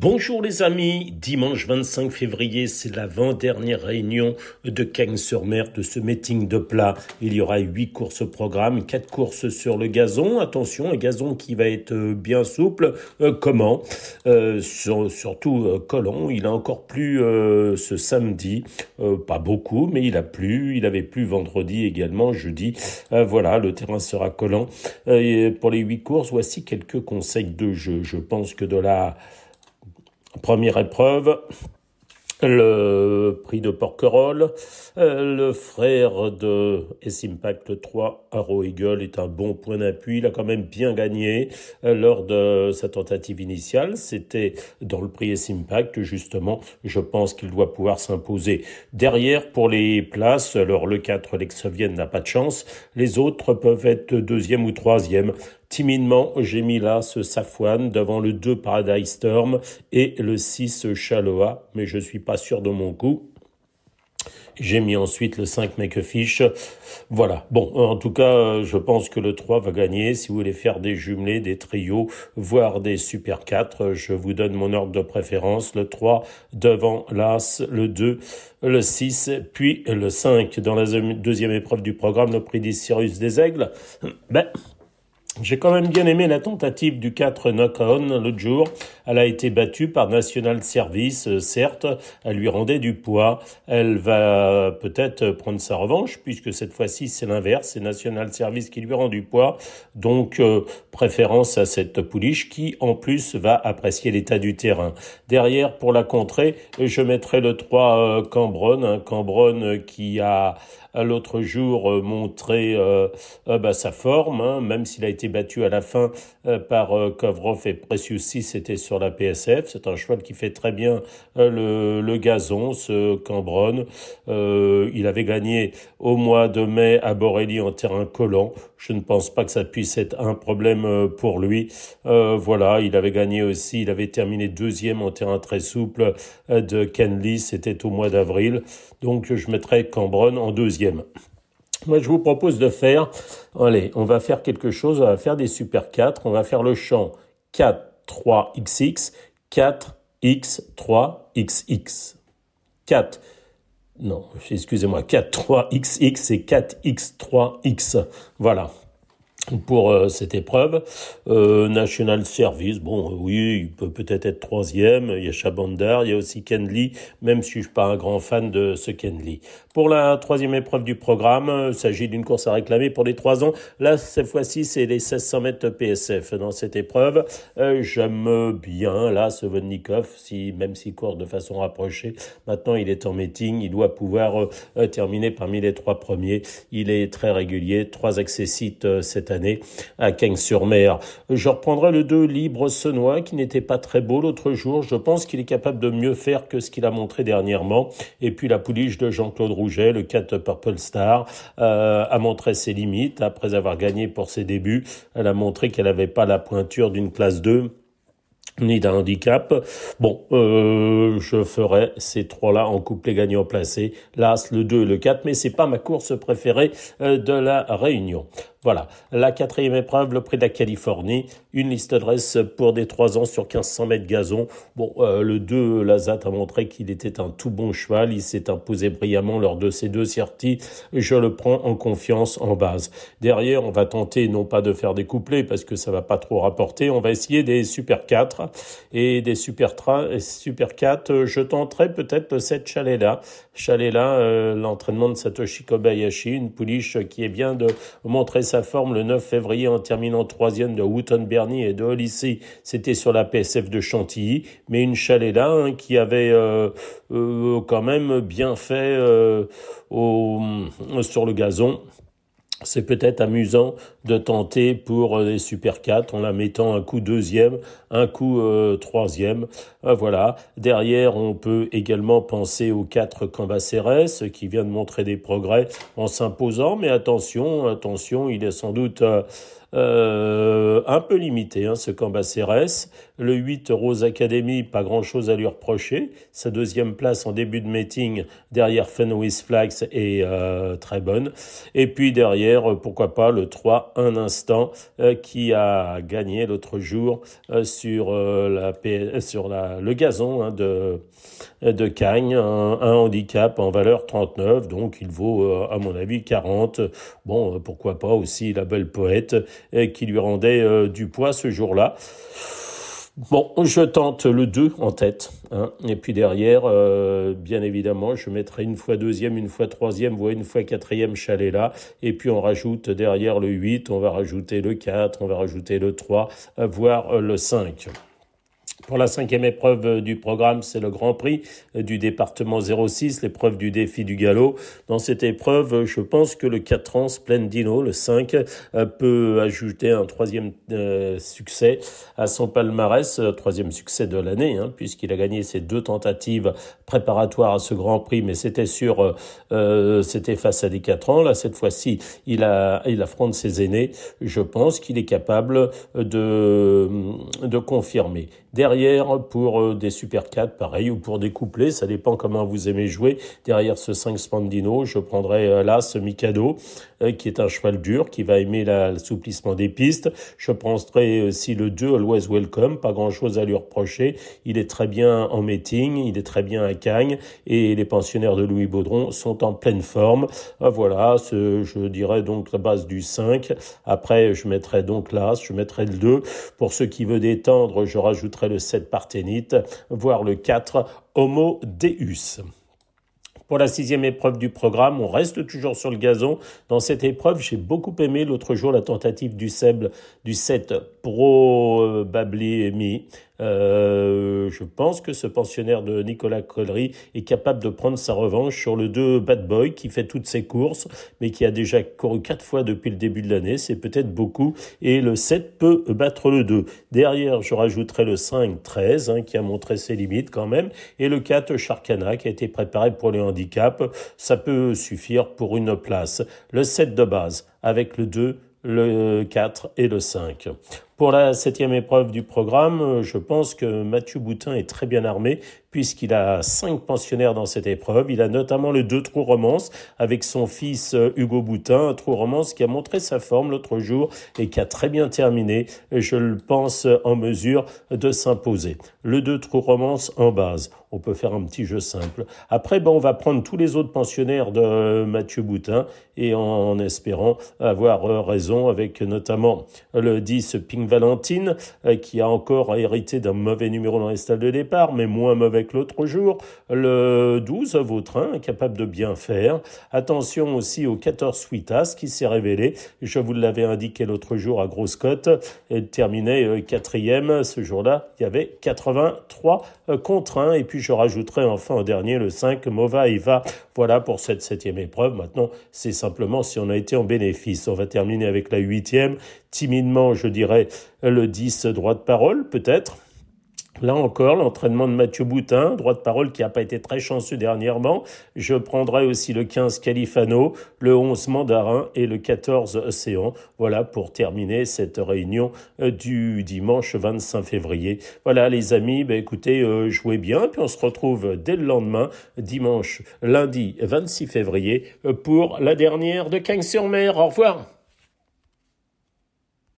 Bonjour les amis, dimanche 25 février, c'est l'avant-dernière réunion de Cagnes-sur-Mer de ce meeting de plat. Il y aura huit courses au programme, quatre courses sur le gazon. Attention, un gazon qui va être bien souple. Euh, comment? Euh, Surtout euh, collant. Il a encore plu ce samedi, pas beaucoup, mais il a plu. Il avait plu vendredi également, jeudi. voilà, le terrain sera collant. pour les huit courses, voici quelques conseils de jeu. Je pense que de la Première épreuve, le prix de Porquerolles. Euh, le frère de S-Impact 3, Arrow Eagle, est un bon point d'appui. Il a quand même bien gagné euh, lors de sa tentative initiale. C'était dans le prix S-Impact, justement. Je pense qu'il doit pouvoir s'imposer. Derrière, pour les places, alors le 4, l'Exovienne n'a pas de chance. Les autres peuvent être deuxième ou troisième. Timidement, j'ai mis là ce devant le 2 Paradise Storm et le 6 Chaloa, mais je suis pas sûr de mon coup. J'ai mis ensuite le 5 Makefish. Voilà. Bon, en tout cas, je pense que le 3 va gagner. Si vous voulez faire des jumelés, des trios, voire des Super 4, je vous donne mon ordre de préférence. Le 3 devant l'As, le 2, le 6, puis le 5 dans la deuxième épreuve du programme, le prix des Cyrus des Aigles. Ben, j'ai quand même bien aimé la tentative du 4 knock-on l'autre jour. Elle a été battue par National Service, euh, certes, elle lui rendait du poids. Elle va peut-être prendre sa revanche, puisque cette fois-ci c'est l'inverse, c'est National Service qui lui rend du poids. Donc euh, préférence à cette pouliche qui en plus va apprécier l'état du terrain. Derrière, pour la contrer, je mettrai le 3 euh, Cambronne, Cambronne qui a l'autre jour euh, montrer euh, euh, bah, sa forme, hein, même s'il a été battu à la fin par Kovrov et Precious c'était sur la PSF. C'est un cheval qui fait très bien le, le, gazon, ce Cambronne. il avait gagné au mois de mai à Borelli en terrain collant. Je ne pense pas que ça puisse être un problème pour lui. voilà, il avait gagné aussi, il avait terminé deuxième en terrain très souple de Kenley, c'était au mois d'avril. Donc je mettrai Cambronne en deuxième. Moi, je vous propose de faire, allez, on va faire quelque chose, on va faire des super 4, on va faire le champ 4, 3, XX, 4, X, 3, XX. 4, non, excusez-moi, 4, 3, XX et 4, X, 3, X. Voilà pour euh, cette épreuve. Euh, National Service, bon, euh, oui, il peut peut-être être troisième. Il y a Chabandar, il y a aussi Kenley, même si je suis pas un grand fan de ce Kenley. Pour la troisième épreuve du programme, il s'agit d'une course à réclamer pour les trois ans. Là, cette fois-ci, c'est les 1600 mètres PSF dans cette épreuve. J'aime bien, là, ce Vodnikov, si, même s'il court de façon rapprochée. Maintenant, il est en meeting, il doit pouvoir terminer parmi les trois premiers. Il est très régulier, trois accessites cette année à Cagnes-sur-Mer. Je reprendrai le 2 Libre Senois qui n'était pas très beau l'autre jour. Je pense qu'il est capable de mieux faire que ce qu'il a montré dernièrement. Et puis la pouliche de Jean-Claude Rouget, le 4 Purple Star, euh, a montré ses limites après avoir gagné pour ses débuts. Elle a montré qu'elle n'avait pas la pointure d'une classe 2 ni d'un handicap. Bon, euh, je ferai ces trois-là en couplet gagnant placé, l'As, le 2 et le 4, mais c'est pas ma course préférée euh, de la Réunion. Voilà, la quatrième épreuve, le prix de la Californie, une liste adresse pour des 3 ans sur 1500 mètres gazon. Bon, euh, le 2, Lazat a montré qu'il était un tout bon cheval, il s'est imposé brillamment lors de ces deux sorties, je le prends en confiance en base. Derrière, on va tenter non pas de faire des couplets parce que ça va pas trop rapporter, on va essayer des Super 4 et des Super 3, Super 4, je tenterai peut-être le 7 Chalet-là. Chalet-là, euh, l'entraînement de Satoshi Kobayashi, une pouliche qui est bien de montrer sa forme le 9 février en terminant troisième de Wooton Bernie et de Odyssey. C'était sur la PSF de Chantilly, mais une chalet là hein, qui avait euh, euh, quand même bien fait euh, sur le gazon c'est peut-être amusant de tenter pour les Super 4 en la mettant un coup deuxième, un coup euh, troisième. Euh, voilà. Derrière, on peut également penser aux 4 Cambacérès qui vient de montrer des progrès en s'imposant. Mais attention, attention, il est sans doute... Euh, Euh, un peu limité, hein, ce Cambacérès. Le 8, Rose Academy, pas grand-chose à lui reprocher. Sa deuxième place en début de meeting derrière Fenway's Flags est euh, très bonne. Et puis derrière, pourquoi pas, le 3, Un Instant, qui a gagné l'autre jour sur, la, sur la, le gazon hein, de, de Cagnes, un, handicap en valeur 39, donc il vaut, à mon avis, 40. Bon, pourquoi pas aussi la belle poète qui lui rendait euh, du poids ce jour-là. Bon, je tente le 2 en tête. Hein. Et puis derrière, euh, bien évidemment, je mettrai une fois deuxième, une fois troisième, voire une fois quatrième chalet là. Et puis on rajoute derrière le 8, on va rajouter le 4, on va rajouter le 3, voire le 5. Pour la cinquième épreuve du programme, c'est le Grand Prix du département 06, l'épreuve du défi du galop. Dans cette épreuve, je pense que le 4 ans Splendino, le 5, euh, peut ajouter un troisième euh, succès à son palmarès, euh, troisième succès de l'année, hein, puisqu'il a gagné ses deux tentatives préparatoires à ce Grand Prix, mais c'était sur, c'était face à des 4 ans. Là, cette fois-ci, il il affronte ses aînés. Je pense qu'il est capable de, de confirmer. Derrière, pour euh, des Super 4, pareil, ou pour des couplets, ça dépend comment vous aimez jouer. Derrière ce 5 Spandino, je prendrai euh, là ce Mikado, euh, qui est un cheval dur, qui va aimer l'assouplissement des pistes. Je prendrai aussi le 2, Always Welcome, pas grand chose à lui reprocher. Il est très bien en meeting, il est très bien à Cagnes, et les pensionnaires de Louis Baudron sont en pleine forme. Voilà, je dirais donc la base du 5. Après, je mettrai donc l'As, je mettrai le 2. Pour ceux qui veulent détendre, je rajouterai le 7 Parthénite, voire le 4 Homo Deus. Pour la sixième épreuve du programme, on reste toujours sur le gazon. Dans cette épreuve, j'ai beaucoup aimé l'autre jour la tentative du, Seb, du 7 Probably euh, je pense que ce pensionnaire de Nicolas Collery est capable de prendre sa revanche sur le 2 Bad Boy qui fait toutes ses courses, mais qui a déjà couru quatre fois depuis le début de l'année. C'est peut-être beaucoup. Et le 7 peut battre le 2. Derrière, je rajouterai le 5 13 hein, qui a montré ses limites quand même. Et le 4 Charcana qui a été préparé pour les handicaps. Ça peut suffire pour une place. Le 7 de base avec le 2 le 4 et le 5. Pour la septième épreuve du programme, je pense que Mathieu Boutin est très bien armé puisqu'il a cinq pensionnaires dans cette épreuve. Il a notamment le deux trous romance avec son fils euh, Hugo Boutin, un trou romance qui a montré sa forme l'autre jour et qui a très bien terminé. Je le pense en mesure de s'imposer. Le deux trous romance en base. On peut faire un petit jeu simple. Après, ben, on va prendre tous les autres pensionnaires de Mathieu Boutin et en, espérant avoir euh, raison avec notamment le 10 Pink Valentine euh, qui a encore hérité d'un mauvais numéro dans les stalles de départ, mais moins mauvais que l'autre jour. Le 12 Vautrin, capable de bien faire. Attention aussi au 14 Sweetas qui s'est révélé. Je vous l'avais indiqué l'autre jour à Grosse Cote. Elle terminait euh, quatrième. Ce jour-là, il y avait 83 contre 1. Et puis je rajouterai enfin au dernier le 5 Mova va. Voilà pour cette septième épreuve. Maintenant, c'est simplement si on a été en bénéfice. On va terminer avec la huitième. Timidement, je dirais le 10 droit de parole, peut-être. Là encore, l'entraînement de Mathieu Boutin, droit de parole qui n'a pas été très chanceux dernièrement. Je prendrai aussi le 15 Califano, le 11 Mandarin et le 14 Océan. Voilà pour terminer cette réunion euh, du dimanche 25 février. Voilà les amis, bah, écoutez, euh, jouez bien, puis on se retrouve dès le lendemain, dimanche, lundi 26 février, euh, pour la dernière de Cagnes-sur-Mer. Au revoir